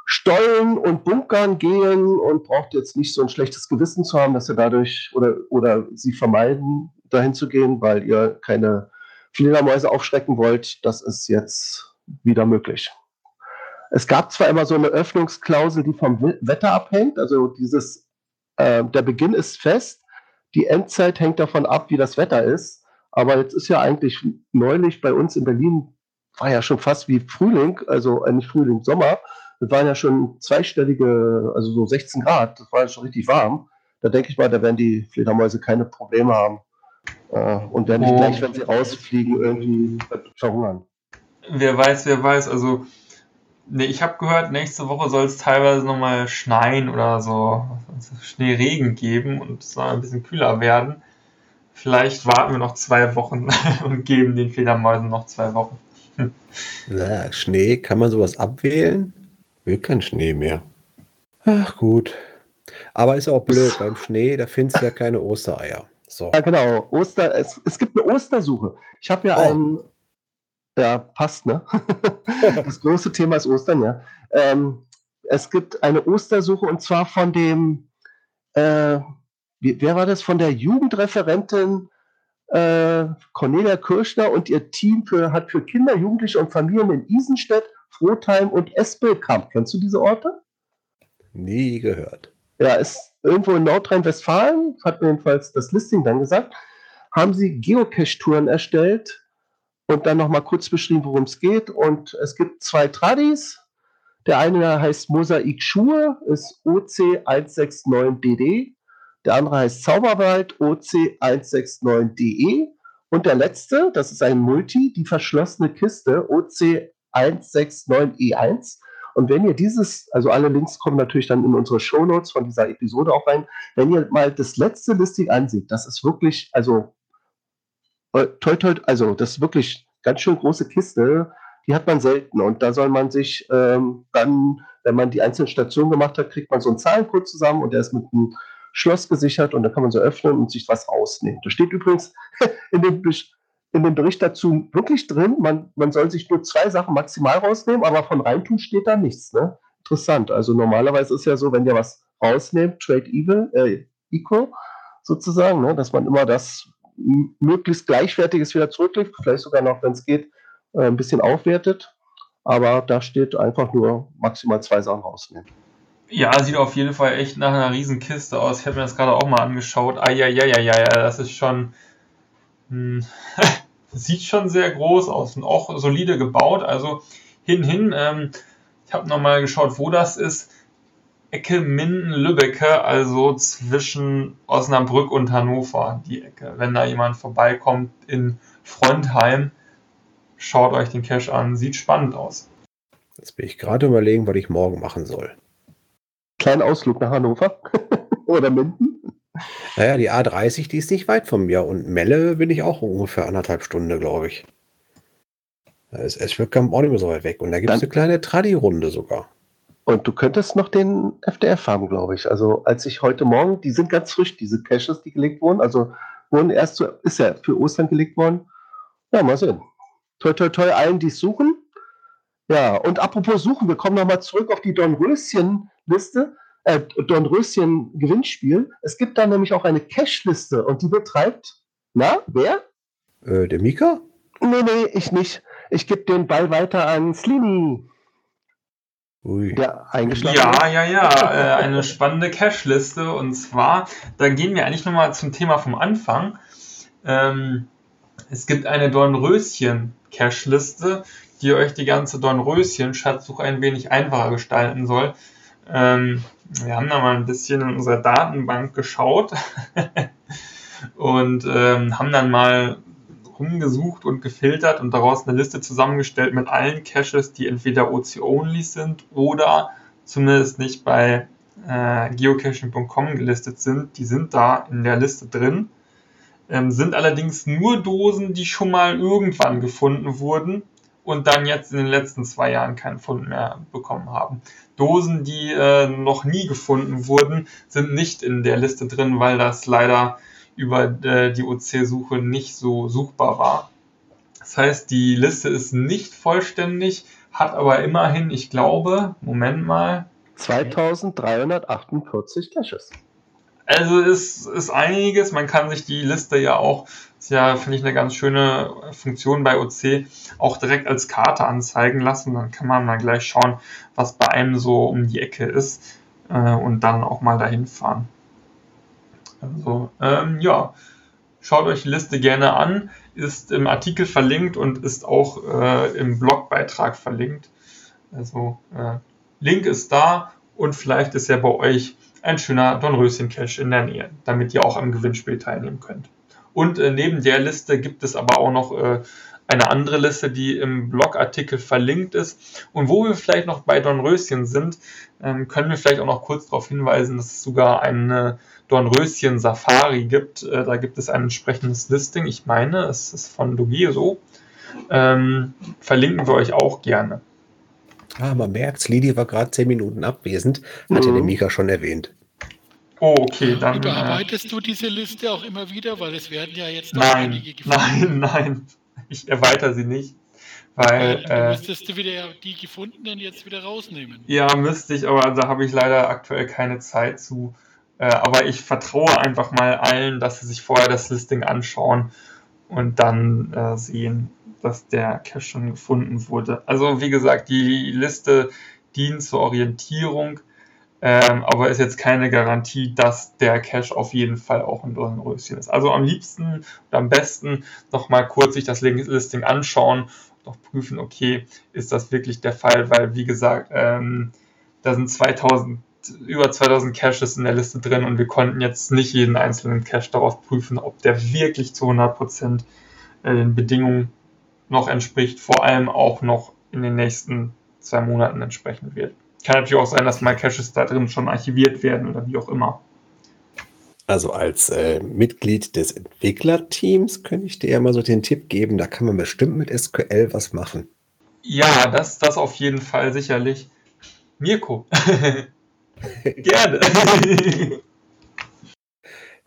Stollen und Bunkern gehen und braucht jetzt nicht so ein schlechtes Gewissen zu haben, dass ihr dadurch oder, oder sie vermeiden, dahin zu gehen, weil ihr keine Fledermäuse aufschrecken wollt. Das ist jetzt wieder möglich. Es gab zwar immer so eine Öffnungsklausel, die vom Wetter abhängt, also dieses, äh, der Beginn ist fest, die Endzeit hängt davon ab, wie das Wetter ist. Aber jetzt ist ja eigentlich neulich bei uns in Berlin, war ja schon fast wie Frühling, also nicht Frühling, Sommer. Das waren ja schon zweistellige, also so 16 Grad, das war ja schon richtig warm. Da denke ich mal, da werden die Fledermäuse keine Probleme haben. Äh, und werden nicht oh. gleich, wenn sie rausfliegen, irgendwie verhungern. Wer weiß, wer weiß. Also Nee, ich habe gehört, nächste Woche soll es teilweise nochmal schneien oder so Schneeregen geben und es soll ein bisschen kühler werden. Vielleicht warten wir noch zwei Wochen und geben den Fledermäusen noch zwei Wochen. Na, Schnee, kann man sowas abwählen? Will kein Schnee mehr. Ach gut. Aber ist auch blöd, beim Schnee, da findest du ja keine Ostereier. So. Ja, genau. Oster, es, es gibt eine Ostersuche. Ich habe ja oh. einen ja, passt, ne? das große Thema ist Ostern, ja. Ähm, es gibt eine Ostersuche und zwar von dem, äh, wie, wer war das? Von der Jugendreferentin äh, Cornelia Kirschner und ihr Team für, hat für Kinder, Jugendliche und Familien in Isenstedt, Frotheim und Espelkamp. Kennst du diese Orte? Nie gehört. Ja, ist irgendwo in Nordrhein-Westfalen, hat mir jedenfalls das Listing dann gesagt, haben sie Geocache-Touren erstellt und dann nochmal kurz beschrieben, worum es geht. Und es gibt zwei Tradis. Der eine heißt Mosaik Schuhe, ist OC169DD. Der andere heißt Zauberwald, OC169DE. Und der letzte, das ist ein Multi, die verschlossene Kiste, OC169E1. Und wenn ihr dieses, also alle Links kommen natürlich dann in unsere Shownotes von dieser Episode auch rein, wenn ihr mal das letzte Listing ansieht, das ist wirklich, also äh, toll, toll, also das ist wirklich ganz schön große Kiste, die hat man selten. Und da soll man sich ähm, dann, wenn man die einzelnen Stationen gemacht hat, kriegt man so einen Zahlencode zusammen und der ist mit einem Schloss gesichert und da kann man so öffnen und sich was rausnehmen. Da steht übrigens in dem, in dem Bericht dazu wirklich drin, man, man soll sich nur zwei Sachen maximal rausnehmen, aber von reintun steht da nichts. Ne? Interessant. Also normalerweise ist ja so, wenn ihr was rausnehmt, Trade Evil, äh, Equal sozusagen, ne? dass man immer das möglichst Gleichwertiges wieder zurücklegt, vielleicht sogar noch, wenn es geht, äh, ein bisschen aufwertet. Aber da steht einfach nur maximal zwei Sachen rausnehmen. Ja, sieht auf jeden Fall echt nach einer Riesenkiste aus. Ich habe mir das gerade auch mal angeschaut. Ja, ja, ja, ja, das ist schon. Hm, sieht schon sehr groß aus und auch solide gebaut. Also hin, hin. Ähm, ich habe nochmal geschaut, wo das ist. Ecke Minden-Lübbecke, also zwischen Osnabrück und Hannover, die Ecke. Wenn da jemand vorbeikommt in Frontheim, schaut euch den Cache an, sieht spannend aus. Jetzt bin ich gerade überlegen, was ich morgen machen soll. Kleinen Ausflug nach Hannover oder Minden? Naja, die A30, die ist nicht weit von mir und Melle bin ich auch ungefähr anderthalb Stunden, glaube ich. Es ist wirklich auch nicht mehr so weit weg. Und da gibt es eine kleine Tradi-Runde sogar. Und du könntest noch den FDF haben, glaube ich. Also als ich heute Morgen, die sind ganz frisch, diese Caches, die gelegt wurden. Also wurden erst so, ist ja für Ostern gelegt worden. Ja, mal sehen. Toi, toi, toi, allen, die es suchen. Ja, und apropos suchen, wir kommen nochmal zurück auf die Dornröschen-Liste, äh, Dornröschen-Gewinnspiel. Es gibt da nämlich auch eine Cache-Liste und die betreibt, na, wer? Äh, der Mika? Nee, nee, ich nicht. Ich gebe den Ball weiter an Slini. Ui. Der eingeschlagen Ja, ja, ja. Äh, eine spannende Cache-Liste. Und zwar, da gehen wir eigentlich nochmal zum Thema vom Anfang. Ähm, es gibt eine Dornröschen-Cache-Liste, die euch die ganze Dornröschen-Schatzsuche ein wenig einfacher gestalten soll. Ähm, wir haben da mal ein bisschen in unserer Datenbank geschaut und ähm, haben dann mal rumgesucht und gefiltert und daraus eine Liste zusammengestellt mit allen Caches, die entweder OC-only sind oder zumindest nicht bei äh, geocaching.com gelistet sind. Die sind da in der Liste drin. Ähm, sind allerdings nur Dosen, die schon mal irgendwann gefunden wurden und dann jetzt in den letzten zwei Jahren keinen Fund mehr bekommen haben. Dosen, die äh, noch nie gefunden wurden, sind nicht in der Liste drin, weil das leider über äh, die OC-Suche nicht so suchbar war. Das heißt, die Liste ist nicht vollständig, hat aber immerhin, ich glaube, Moment mal, 2348 Caches. Also es ist einiges. Man kann sich die Liste ja auch, ist ja, finde ich, eine ganz schöne Funktion bei OC, auch direkt als Karte anzeigen lassen. Dann kann man mal gleich schauen, was bei einem so um die Ecke ist äh, und dann auch mal dahin fahren. Also, ähm, ja, schaut euch die Liste gerne an, ist im Artikel verlinkt und ist auch äh, im Blogbeitrag verlinkt. Also, äh, Link ist da und vielleicht ist ja bei euch ein schöner Dornröschen-Cache in der Nähe, damit ihr auch am Gewinnspiel teilnehmen könnt. Und äh, neben der Liste gibt es aber auch noch äh, eine andere Liste, die im Blogartikel verlinkt ist. Und wo wir vielleicht noch bei Dornröschen sind, ähm, können wir vielleicht auch noch kurz darauf hinweisen, dass es sogar eine Dornröschen Safari gibt. Äh, da gibt es ein entsprechendes Listing. Ich meine, es ist von Dogeso. Ähm, verlinken wir euch auch gerne. Ah, man merkt, Lidi war gerade zehn Minuten abwesend, hatte mhm. der Mika schon erwähnt. Oh, okay, dann. Überarbeitest äh, du diese Liste auch immer wieder, weil es werden ja jetzt noch nein, einige gefunden. Nein, nein, ich erweitere sie nicht. Weil, weil äh, müsstest du wieder die gefundenen jetzt wieder rausnehmen. Ja, müsste ich, aber da habe ich leider aktuell keine Zeit zu. Äh, aber ich vertraue einfach mal allen, dass sie sich vorher das Listing anschauen und dann äh, sehen, dass der Cache schon gefunden wurde. Also wie gesagt, die Liste dient zur Orientierung, ähm, aber ist jetzt keine Garantie, dass der Cache auf jeden Fall auch ein Dornröschen ist. Also am liebsten und am besten nochmal kurz sich das Listing anschauen und auch prüfen, okay, ist das wirklich der Fall, weil wie gesagt, ähm, da sind 2000 über 2000 Caches in der Liste drin und wir konnten jetzt nicht jeden einzelnen Cache darauf prüfen, ob der wirklich zu 100% äh, den Bedingungen noch entspricht, vor allem auch noch in den nächsten zwei Monaten entsprechen wird. Kann natürlich auch sein, dass mal Caches da drin schon archiviert werden oder wie auch immer. Also als äh, Mitglied des Entwicklerteams könnte ich dir ja mal so den Tipp geben, da kann man bestimmt mit SQL was machen. Ja, das, das auf jeden Fall sicherlich. Mirko. Gerne.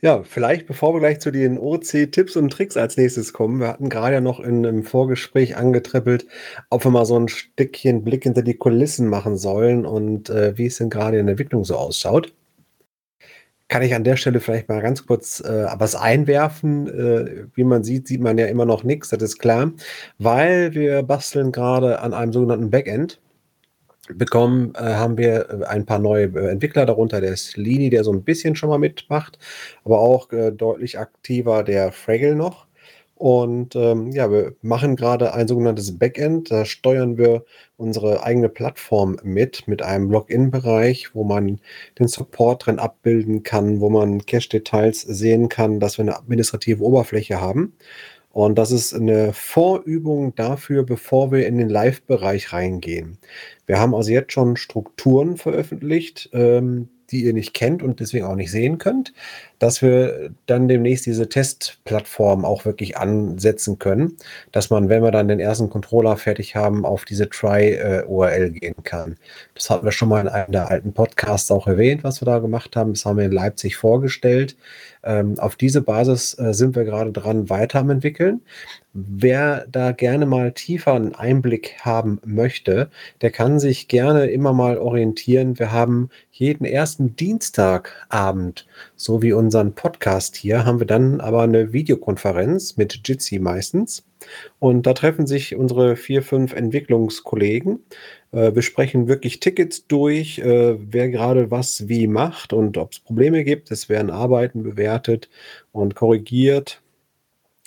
Ja, vielleicht bevor wir gleich zu den OC-Tipps und Tricks als nächstes kommen. Wir hatten gerade ja noch in einem Vorgespräch angetrippelt, ob wir mal so ein Stückchen Blick hinter die Kulissen machen sollen und äh, wie es denn gerade in der Entwicklung so ausschaut. Kann ich an der Stelle vielleicht mal ganz kurz äh, was einwerfen. Äh, wie man sieht, sieht man ja immer noch nichts, das ist klar, weil wir basteln gerade an einem sogenannten Backend bekommen, äh, haben wir äh, ein paar neue äh, Entwickler, darunter der Slini, der so ein bisschen schon mal mitmacht, aber auch äh, deutlich aktiver der Fraggle noch. Und ähm, ja, wir machen gerade ein sogenanntes Backend. Da steuern wir unsere eigene Plattform mit, mit einem Login-Bereich, wo man den Support drin abbilden kann, wo man Cache-Details sehen kann, dass wir eine administrative Oberfläche haben. Und das ist eine Vorübung dafür, bevor wir in den Live-Bereich reingehen. Wir haben also jetzt schon Strukturen veröffentlicht, ähm, die ihr nicht kennt und deswegen auch nicht sehen könnt, dass wir dann demnächst diese Testplattform auch wirklich ansetzen können, dass man, wenn wir dann den ersten Controller fertig haben, auf diese Try-URL gehen kann. Das hatten wir schon mal in einem der alten Podcasts auch erwähnt, was wir da gemacht haben. Das haben wir in Leipzig vorgestellt. Ähm, auf diese Basis äh, sind wir gerade dran, weiter am entwickeln. Wer da gerne mal tiefer einen Einblick haben möchte, der kann sich gerne immer mal orientieren. Wir haben jeden ersten Dienstagabend, so wie unseren Podcast hier, haben wir dann aber eine Videokonferenz mit Jitsi meistens. Und da treffen sich unsere vier, fünf Entwicklungskollegen, äh, besprechen wirklich Tickets durch, äh, wer gerade was wie macht und ob es Probleme gibt. Es werden Arbeiten bewertet und korrigiert.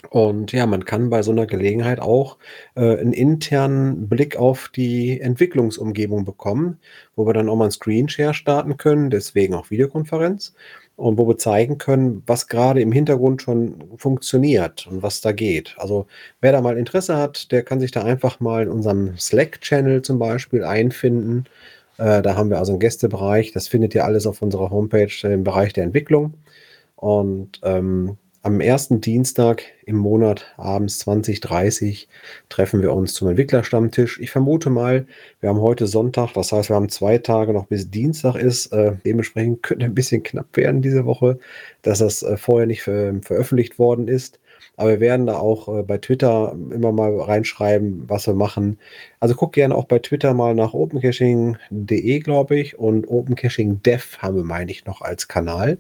Und ja, man kann bei so einer Gelegenheit auch äh, einen internen Blick auf die Entwicklungsumgebung bekommen, wo wir dann auch mal einen Screenshare starten können, deswegen auch Videokonferenz und wo wir zeigen können, was gerade im Hintergrund schon funktioniert und was da geht. Also wer da mal Interesse hat, der kann sich da einfach mal in unserem Slack-Channel zum Beispiel einfinden. Äh, da haben wir also einen Gästebereich. Das findet ihr alles auf unserer Homepage im Bereich der Entwicklung. Und ähm, am ersten Dienstag im Monat abends 2030 treffen wir uns zum Entwicklerstammtisch. Ich vermute mal, wir haben heute Sonntag, das heißt, wir haben zwei Tage noch bis Dienstag ist. Äh, dementsprechend könnte ein bisschen knapp werden diese Woche, dass das äh, vorher nicht ver veröffentlicht worden ist. Aber wir werden da auch äh, bei Twitter immer mal reinschreiben, was wir machen. Also guck gerne auch bei Twitter mal nach opencaching.de, glaube ich. Und opencaching.dev haben wir, meine ich, noch als Kanal,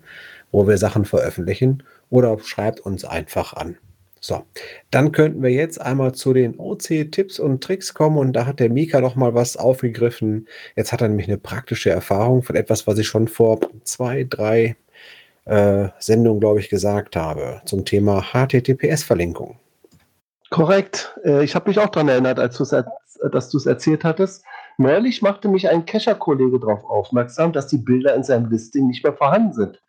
wo wir Sachen veröffentlichen. Oder schreibt uns einfach an. So, dann könnten wir jetzt einmal zu den OC-Tipps und Tricks kommen und da hat der Mika noch mal was aufgegriffen. Jetzt hat er nämlich eine praktische Erfahrung von etwas, was ich schon vor zwei, drei äh, Sendungen, glaube ich, gesagt habe zum Thema HTTPS-Verlinkung. Korrekt. Äh, ich habe mich auch daran erinnert, als dass du es erzählt hattest. Neulich machte mich ein Cacher-Kollege darauf aufmerksam, dass die Bilder in seinem Listing nicht mehr vorhanden sind.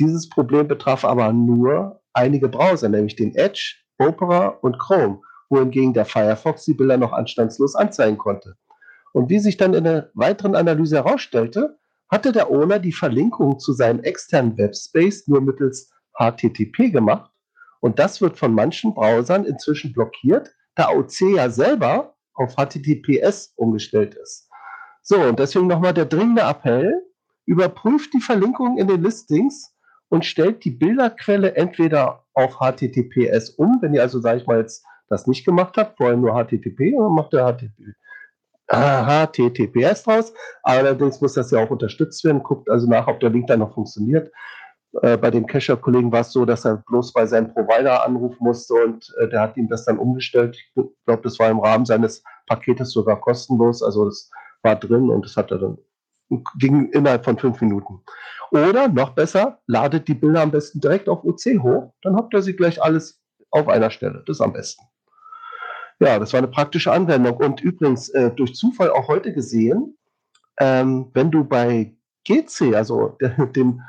Dieses Problem betraf aber nur einige Browser, nämlich den Edge, Opera und Chrome, wohingegen der Firefox die Bilder noch anstandslos anzeigen konnte. Und wie sich dann in der weiteren Analyse herausstellte, hatte der Owner die Verlinkung zu seinem externen Webspace nur mittels HTTP gemacht. Und das wird von manchen Browsern inzwischen blockiert, da OC ja selber auf HTTPS umgestellt ist. So, und deswegen nochmal der dringende Appell, überprüft die Verlinkung in den Listings und stellt die Bilderquelle entweder auf HTTPS um, wenn ihr also, sage ich mal, jetzt das nicht gemacht habt, vorher nur HTTP, dann macht ihr HTTP, HTTPS draus. Allerdings muss das ja auch unterstützt werden. Guckt also nach, ob der Link dann noch funktioniert. Äh, bei dem Cacher-Kollegen war es so, dass er bloß bei seinem Provider anrufen musste und äh, der hat ihm das dann umgestellt. Ich glaube, das war im Rahmen seines Paketes sogar kostenlos. Also das war drin und das hat er dann ging innerhalb von fünf Minuten. Oder noch besser, ladet die Bilder am besten direkt auf OC hoch, dann habt ihr sie gleich alles auf einer Stelle. Das ist am besten. Ja, das war eine praktische Anwendung. Und übrigens, äh, durch Zufall auch heute gesehen, ähm, wenn du bei GC, also der, dem,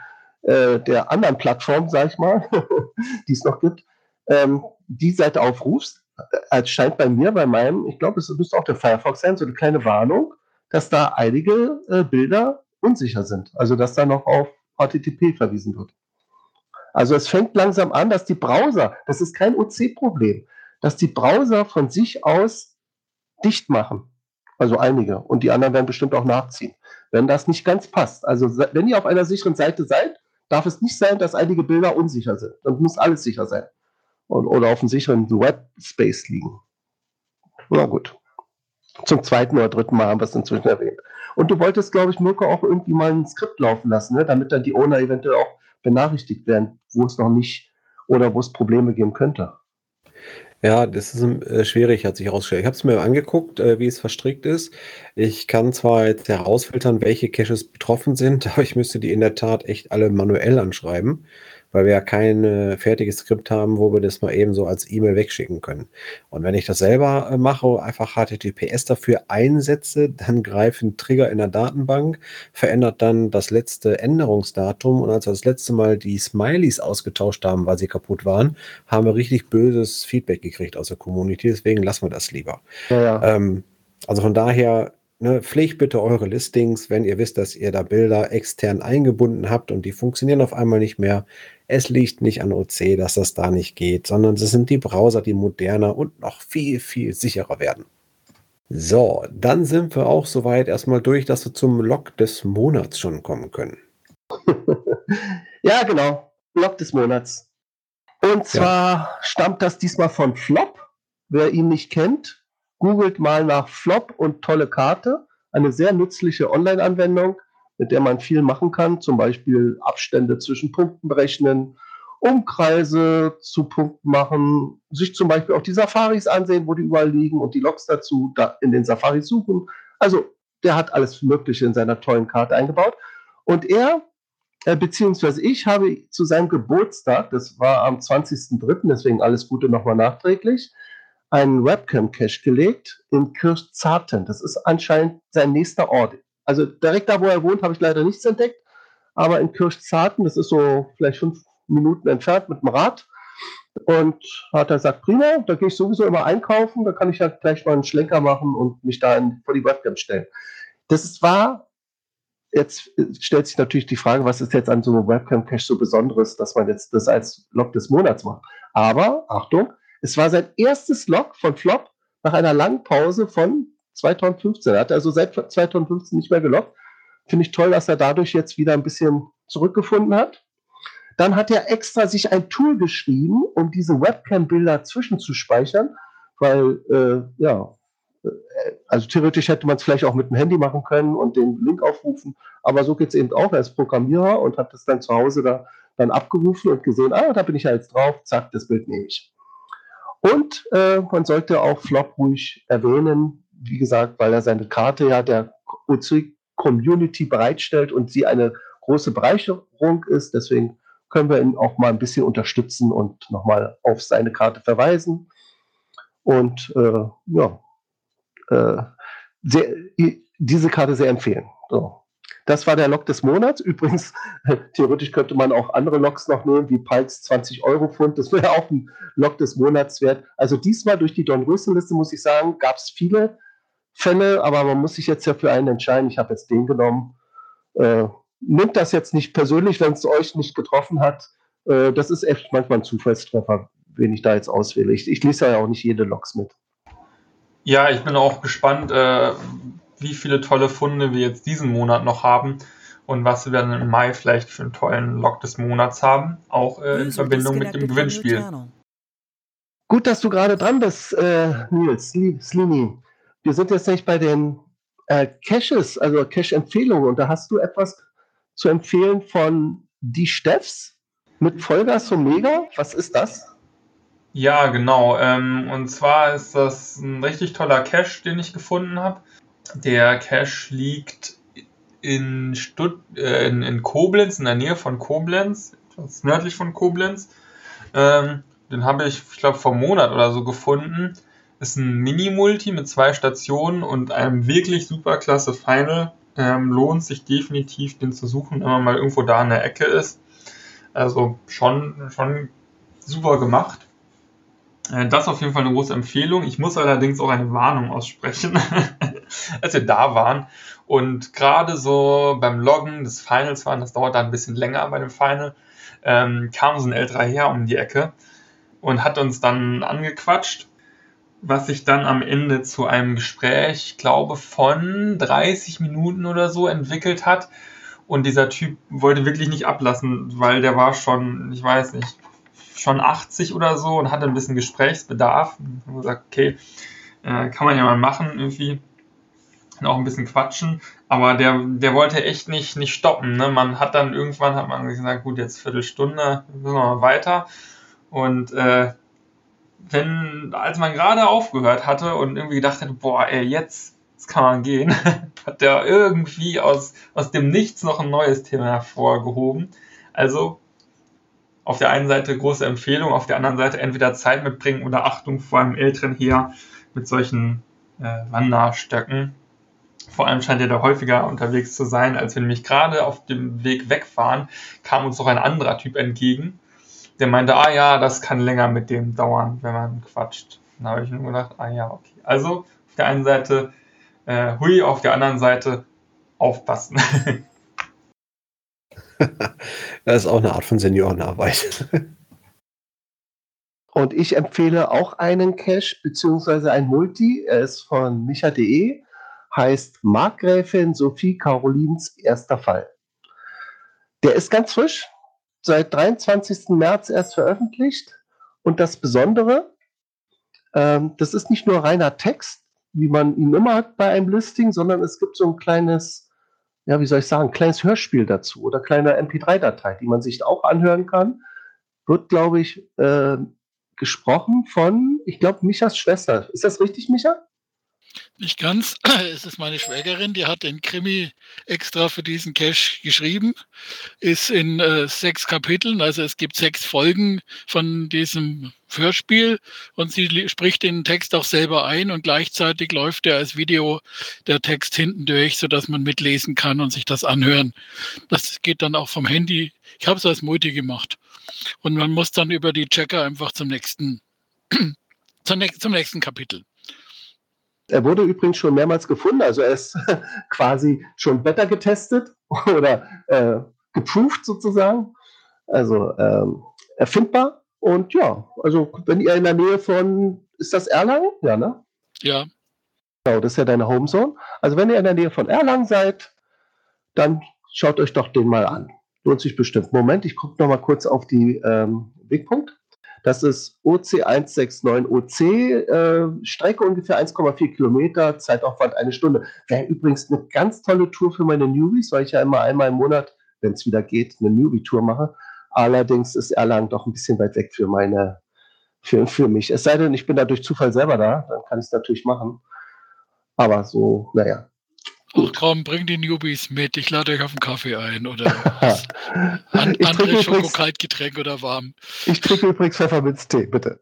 äh, der anderen Plattform, sag ich mal, die es noch gibt, ähm, die Seite aufrufst, äh, scheint bei mir, bei meinem, ich glaube, es müsste auch der Firefox sein, so eine kleine Warnung, dass da einige äh, Bilder unsicher sind. Also dass da noch auf HTTP verwiesen wird. Also es fängt langsam an, dass die Browser, das ist kein OC-Problem, dass die Browser von sich aus dicht machen. Also einige. Und die anderen werden bestimmt auch nachziehen. Wenn das nicht ganz passt. Also wenn ihr auf einer sicheren Seite seid, darf es nicht sein, dass einige Bilder unsicher sind. Dann muss alles sicher sein. Und, oder auf einem sicheren Webspace liegen. Na gut. Zum zweiten oder dritten Mal haben wir es inzwischen erwähnt. Und du wolltest, glaube ich, Mirko auch irgendwie mal ein Skript laufen lassen, ne? damit dann die Owner eventuell auch benachrichtigt werden, wo es noch nicht oder wo es Probleme geben könnte. Ja, das ist äh, schwierig, hat sich herausgestellt. Ich habe es mir angeguckt, äh, wie es verstrickt ist. Ich kann zwar jetzt herausfiltern, welche Caches betroffen sind, aber ich müsste die in der Tat echt alle manuell anschreiben weil wir ja kein äh, fertiges Skript haben, wo wir das mal eben so als E-Mail wegschicken können. Und wenn ich das selber äh, mache, einfach HTTPS dafür einsetze, dann greifen Trigger in der Datenbank, verändert dann das letzte Änderungsdatum und als wir das letzte Mal die Smileys ausgetauscht haben, weil sie kaputt waren, haben wir richtig böses Feedback gekriegt aus der Community, deswegen lassen wir das lieber. Ja, ja. Ähm, also von daher ne, pflegt bitte eure Listings, wenn ihr wisst, dass ihr da Bilder extern eingebunden habt und die funktionieren auf einmal nicht mehr. Es liegt nicht an OC, dass das da nicht geht, sondern es sind die Browser, die moderner und noch viel, viel sicherer werden. So, dann sind wir auch soweit erstmal durch, dass wir zum Log des Monats schon kommen können. ja, genau. Log des Monats. Und zwar ja. stammt das diesmal von Flop. Wer ihn nicht kennt, Googelt mal nach Flop und tolle Karte. Eine sehr nützliche Online-Anwendung, mit der man viel machen kann, zum Beispiel Abstände zwischen Punkten berechnen, Umkreise zu Punkten machen, sich zum Beispiel auch die Safaris ansehen, wo die überall liegen und die Logs dazu da in den Safaris suchen. Also der hat alles Mögliche in seiner tollen Karte eingebaut. Und er, äh, beziehungsweise ich, habe zu seinem Geburtstag, das war am 20.03., deswegen alles Gute nochmal nachträglich, einen Webcam-Cache gelegt in Kirchzarten. Das ist anscheinend sein nächster Ort. Also direkt da, wo er wohnt, habe ich leider nichts entdeckt. Aber in Kirchzarten, das ist so vielleicht fünf Minuten entfernt mit dem Rad. Und hat er gesagt, prima, da gehe ich sowieso immer einkaufen, da kann ich ja gleich mal einen Schlenker machen und mich da in, vor die Webcam stellen. Das ist, war, jetzt stellt sich natürlich die Frage, was ist jetzt an so einem Webcam-Cache so Besonderes, dass man jetzt das als Log des Monats macht. Aber, Achtung, es war sein erstes Log von Flop nach einer langen Pause von 2015. Er hat also seit 2015 nicht mehr gelockt. Finde ich toll, dass er dadurch jetzt wieder ein bisschen zurückgefunden hat. dann hat er extra sich ein Tool geschrieben, um diese Webcam-Bilder zwischenzuspeichern, weil, äh, ja, äh, also theoretisch hätte man es vielleicht auch mit dem Handy machen können und den Link aufrufen, aber so geht es eben auch. Er ist Programmierer und hat das dann zu Hause da dann abgerufen und gesehen, ah, da bin ich ja jetzt drauf, zack, das Bild nehme ich. Und äh, man sollte auch Flop ruhig erwähnen, wie gesagt, weil er seine Karte ja der OC-Community bereitstellt und sie eine große Bereicherung ist. Deswegen können wir ihn auch mal ein bisschen unterstützen und nochmal auf seine Karte verweisen. Und äh, ja, äh, sehr, diese Karte sehr empfehlen. So. Das war der Log des Monats. Übrigens, theoretisch könnte man auch andere Logs noch nehmen, wie Pulse 20 Euro Pfund. Das wäre auch ein Log des Monats wert. Also diesmal durch die Dornröschen-Liste, muss ich sagen, gab es viele Fälle, aber man muss sich jetzt ja für einen entscheiden. Ich habe jetzt den genommen. Äh, nimmt das jetzt nicht persönlich, wenn es euch nicht getroffen hat. Äh, das ist echt manchmal ein Zufallstreffer, wen ich da jetzt auswähle. Ich, ich lese ja auch nicht jede Logs mit. Ja, ich bin auch gespannt, äh, wie viele tolle Funde wir jetzt diesen Monat noch haben und was wir dann im Mai vielleicht für einen tollen Log des Monats haben, auch äh, in Verbindung mit dem Gewinnspiel. Gut, dass du gerade dran bist, äh, Nils, Slini. Wir sind jetzt nicht bei den äh, Caches, also Cache-Empfehlungen, und da hast du etwas zu empfehlen von Die Steffs mit Vollgas Omega. Was ist das? Ja, genau. Ähm, und zwar ist das ein richtig toller Cache, den ich gefunden habe. Der Cache liegt in, Stutt äh, in, in, Koblenz, in der Nähe von Koblenz, nördlich von Koblenz. Ähm, den habe ich, ich glaube, vor einem Monat oder so gefunden. Ist ein Mini-Multi mit zwei Stationen und einem wirklich super klasse Final. Ähm, lohnt sich definitiv, den zu suchen, wenn man mal irgendwo da in der Ecke ist. Also schon, schon super gemacht. Äh, das ist auf jeden Fall eine große Empfehlung. Ich muss allerdings auch eine Warnung aussprechen. als wir da waren. Und gerade so beim Loggen des Finals waren, das dauert da ein bisschen länger bei dem Final, ähm, kam so ein älterer Herr um die Ecke und hat uns dann angequatscht, was sich dann am Ende zu einem Gespräch, ich glaube, von 30 Minuten oder so entwickelt hat. Und dieser Typ wollte wirklich nicht ablassen, weil der war schon, ich weiß nicht, schon 80 oder so und hatte ein bisschen Gesprächsbedarf. Und gesagt, okay, äh, kann man ja mal machen irgendwie auch ein bisschen quatschen, aber der, der wollte echt nicht, nicht stoppen. Ne? Man hat dann irgendwann hat man gesagt, gut, jetzt Viertelstunde, müssen wir mal weiter. Und äh, wenn, als man gerade aufgehört hatte und irgendwie gedacht hätte, boah, ey, jetzt, jetzt kann man gehen, hat der irgendwie aus, aus dem Nichts noch ein neues Thema hervorgehoben. Also auf der einen Seite große Empfehlung, auf der anderen Seite entweder Zeit mitbringen oder Achtung vor einem älteren Heer mit solchen äh, Wanderstöcken. Vor allem scheint er da häufiger unterwegs zu sein, als wir nämlich gerade auf dem Weg wegfahren, kam uns noch ein anderer Typ entgegen. Der meinte, ah ja, das kann länger mit dem dauern, wenn man quatscht. Dann habe ich nur gedacht, ah ja, okay. Also auf der einen Seite äh, hui, auf der anderen Seite aufpassen. das ist auch eine Art von Seniorenarbeit. Und ich empfehle auch einen Cache beziehungsweise ein Multi. Er ist von micha.de heißt Markgräfin Sophie Carolins erster Fall. Der ist ganz frisch, seit 23. März erst veröffentlicht. Und das Besondere, ähm, das ist nicht nur reiner Text, wie man ihn immer hat bei einem Listing, sondern es gibt so ein kleines, ja, wie soll ich sagen, kleines Hörspiel dazu oder kleine MP3-Datei, die man sich auch anhören kann. Wird, glaube ich, äh, gesprochen von, ich glaube, Michas Schwester. Ist das richtig, Micha? Nicht ganz. Es ist meine Schwägerin, die hat den Krimi extra für diesen Cache geschrieben. Ist in äh, sechs Kapiteln, also es gibt sechs Folgen von diesem Hörspiel und sie spricht den Text auch selber ein und gleichzeitig läuft er als Video der Text hinten durch, sodass man mitlesen kann und sich das anhören. Das geht dann auch vom Handy. Ich habe es als Multi gemacht. Und man muss dann über die Checker einfach zum nächsten, zum nächsten Kapitel. Er wurde übrigens schon mehrmals gefunden, also er ist quasi schon better getestet oder äh, geproved sozusagen. Also ähm, erfindbar. Und ja, also wenn ihr in der Nähe von, ist das Erlangen? Ja, ne? Ja. Genau, das ist ja deine Homezone. Also wenn ihr in der Nähe von Erlangen seid, dann schaut euch doch den mal an. lohnt sich bestimmt. Moment, ich gucke noch mal kurz auf die ähm, Wegpunkt. Das ist OC169OC, äh, Strecke ungefähr 1,4 Kilometer, Zeitaufwand eine Stunde. Wäre übrigens eine ganz tolle Tour für meine Newbies, weil ich ja immer einmal im Monat, wenn es wieder geht, eine Newbie-Tour mache. Allerdings ist Erlangen doch ein bisschen weit weg für meine, für, für mich. Es sei denn, ich bin da durch Zufall selber da, dann kann ich es natürlich machen. Aber so, naja, Ach komm, bring die Newbies mit. Ich lade euch auf einen Kaffee ein oder an, Ich andere Schokokaltgetränk oder warm. Ich trinke übrigens Pfefferminztee, bitte.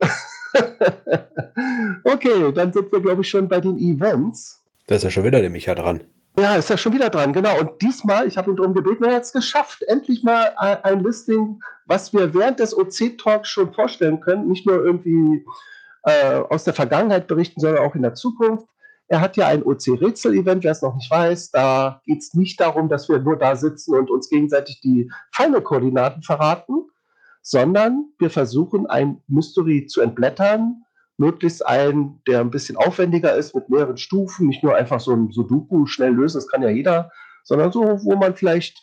okay, dann sind wir, glaube ich, schon bei den Events. Da ist ja schon wieder der Micha dran. Ja, ist ja schon wieder dran, genau. Und diesmal, ich habe ihn darum gebeten, er hat es geschafft. Endlich mal ein ein Listing, was wir während des OC-Talks schon vorstellen können. Nicht nur irgendwie äh, aus der Vergangenheit berichten, sondern auch in der Zukunft. Er hat ja ein OC-Rätsel-Event, wer es noch nicht weiß. Da geht es nicht darum, dass wir nur da sitzen und uns gegenseitig die Final-Koordinaten verraten, sondern wir versuchen, ein Mystery zu entblättern, möglichst einen, der ein bisschen aufwendiger ist, mit mehreren Stufen, nicht nur einfach so ein Sudoku schnell lösen, das kann ja jeder, sondern so, wo man vielleicht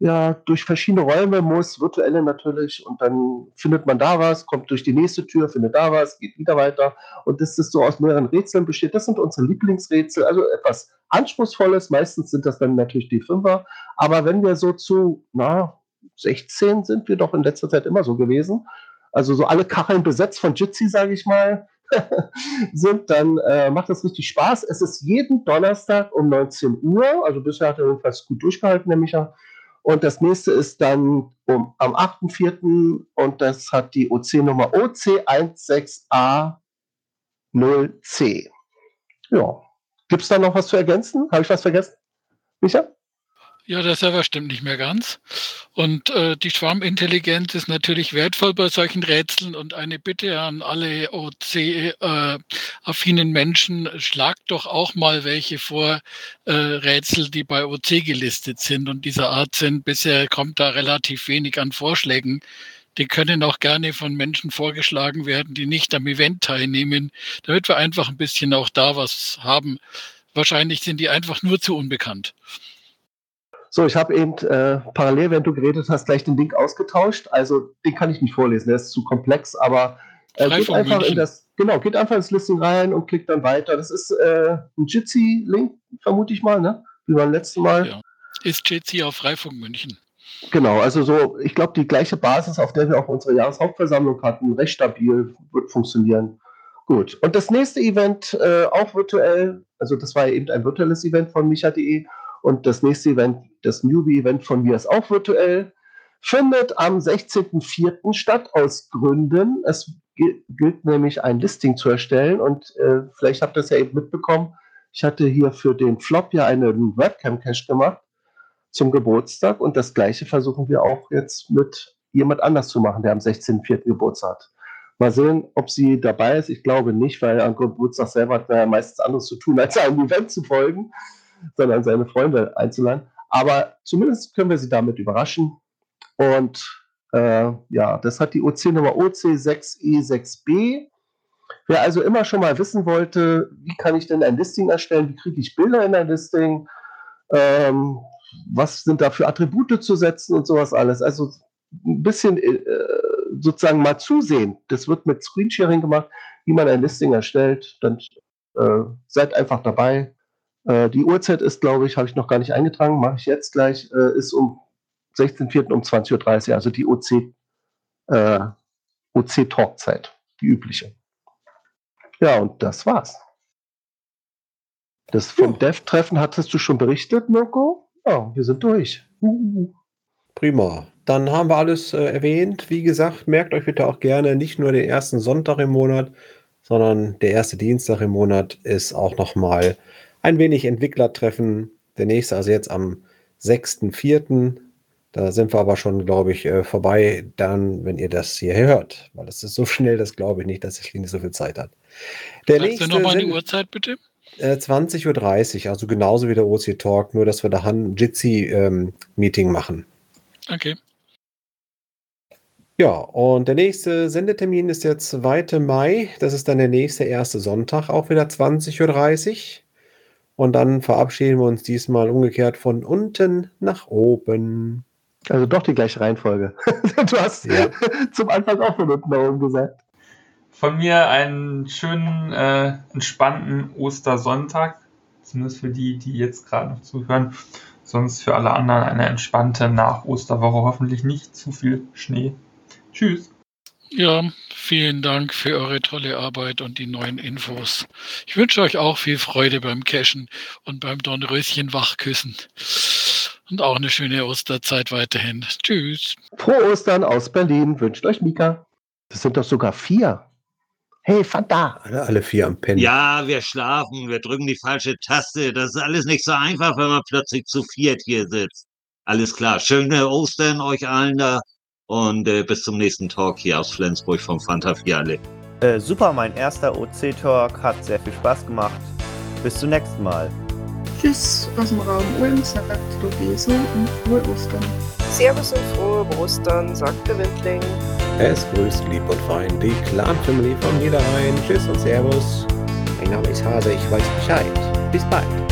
ja durch verschiedene Räume muss, virtuelle natürlich, und dann findet man da was, kommt durch die nächste Tür, findet da was, geht wieder weiter. Und das ist so aus mehreren Rätseln besteht. Das sind unsere Lieblingsrätsel, also etwas Anspruchsvolles. Meistens sind das dann natürlich die Fünfer. Aber wenn wir so zu, na, 16 sind wir doch in letzter Zeit immer so gewesen. Also so alle Kacheln besetzt von Jitsi, sage ich mal, sind, dann äh, macht das richtig Spaß. Es ist jeden Donnerstag um 19 Uhr. Also bisher hat er jedenfalls gut durchgehalten, der Micha. Und das nächste ist dann um, am 8.4. und das hat die OC-Nummer OC16A0C. Ja. Gibt es da noch was zu ergänzen? Habe ich was vergessen? Micha? Ja, der Server stimmt nicht mehr ganz. Und äh, die Schwarmintelligenz ist natürlich wertvoll bei solchen Rätseln. Und eine Bitte an alle OC-affinen Menschen, schlagt doch auch mal welche vor äh, Rätsel, die bei OC gelistet sind und dieser Art sind. Bisher kommt da relativ wenig an Vorschlägen. Die können auch gerne von Menschen vorgeschlagen werden, die nicht am Event teilnehmen, damit wir einfach ein bisschen auch da was haben. Wahrscheinlich sind die einfach nur zu unbekannt. So, ich habe eben äh, parallel, während du geredet hast, gleich den Link ausgetauscht. Also den kann ich nicht vorlesen, der ist zu komplex, aber äh, geht einfach in München. das, genau, geht einfach ins Listing rein und klickt dann weiter. Das ist äh, ein Jitsi-Link, vermute ich mal, ne? Wie beim letzten Mal. Ja. Ist JC auf Freifunk München. Genau, also so, ich glaube, die gleiche Basis, auf der wir auch unsere Jahreshauptversammlung hatten, recht stabil, wird funktionieren. Gut. Und das nächste Event, äh, auch virtuell, also das war ja eben ein virtuelles Event von micha.de und das nächste Event, das Newbie-Event von mir ist auch virtuell, findet am 16.04. statt aus Gründen. Es gi- gilt nämlich ein Listing zu erstellen und äh, vielleicht habt ihr es ja eben mitbekommen, ich hatte hier für den Flop ja einen Webcam-Cache gemacht zum Geburtstag und das gleiche versuchen wir auch jetzt mit jemand anders zu machen, der am 16.04. Geburtstag hat. Mal sehen, ob sie dabei ist. Ich glaube nicht, weil am Geburtstag selber hat man ja meistens anderes zu tun, als einem Event zu folgen, sondern seine Freunde einzuladen. Aber zumindest können wir sie damit überraschen. Und äh, ja, das hat die OC-Nummer OC6E6B. Wer also immer schon mal wissen wollte, wie kann ich denn ein Listing erstellen, wie kriege ich Bilder in ein Listing, ähm, was sind da für Attribute zu setzen und sowas alles. Also ein bisschen äh, sozusagen mal zusehen. Das wird mit Screensharing gemacht, wie man ein Listing erstellt. Dann äh, seid einfach dabei. Äh, die Uhrzeit ist, glaube ich, habe ich noch gar nicht eingetragen, mache ich jetzt gleich, äh, ist um 16.04. um 20.30 Uhr, also die OC, äh, OC-Talkzeit, die übliche. Ja, und das war's. Das vom Dev-Treffen hattest du schon berichtet, Mirko? Ja, wir sind durch. Uh. Prima. Dann haben wir alles äh, erwähnt. Wie gesagt, merkt euch bitte auch gerne nicht nur den ersten Sonntag im Monat, sondern der erste Dienstag im Monat ist auch nochmal ein wenig Entwicklertreffen. Der nächste, also jetzt am 6.4. Da sind wir aber schon, glaube ich, äh, vorbei, dann, wenn ihr das hier hört. Weil es ist so schnell, das glaube ich nicht, dass ich nicht so viel Zeit hat. Der Sagst du nochmal die Uhrzeit bitte? äh, 20.30 Uhr, also genauso wie der OC Talk, nur dass wir da ein Jitsi-Meeting machen. Okay. Ja, und der nächste Sendetermin ist der 2. Mai. Das ist dann der nächste erste Sonntag, auch wieder 20.30 Uhr. Und dann verabschieden wir uns diesmal umgekehrt von unten nach oben. Also doch die gleiche Reihenfolge. du hast Ja. zum Anfang auch von unten nach oben gesagt. Von mir einen schönen, äh, entspannten Ostersonntag. Zumindest für die, die jetzt gerade noch zuhören. Sonst für alle anderen eine entspannte Nach-Osterwoche. Hoffentlich nicht zu viel Schnee. Tschüss. Ja, vielen Dank für eure tolle Arbeit und die neuen Infos. Ich wünsche euch auch viel Freude beim Cashen und beim Dornröschen wachküssen. Und auch eine schöne Osterzeit weiterhin. Tschüss. Frohe Ostern aus Berlin wünscht euch Mika. Das sind doch sogar vier. Hey, Fanta. Alle, alle vier am Pennen. Ja, wir schlafen, wir drücken die falsche Taste. Das ist alles nicht so einfach, wenn man plötzlich zu viert hier sitzt. Alles klar. Schöne Ostern euch allen da. Und äh, bis zum nächsten Talk hier aus Flensburg vom Fanta Fiale. Äh, super, mein erster OC-Talk hat sehr viel Spaß gemacht. Bis zum nächsten Mal. Tschüss aus dem Raum Ulm, sagt Dogeso und frohe Ostern. Servus und frohe Ostern, sagt der Windling. Es grüßt lieb und fein die Clan-Family vom Niederrhein. Tschüss und Servus. Mein Name ist Hase, ich weiß Bescheid. Bis bald.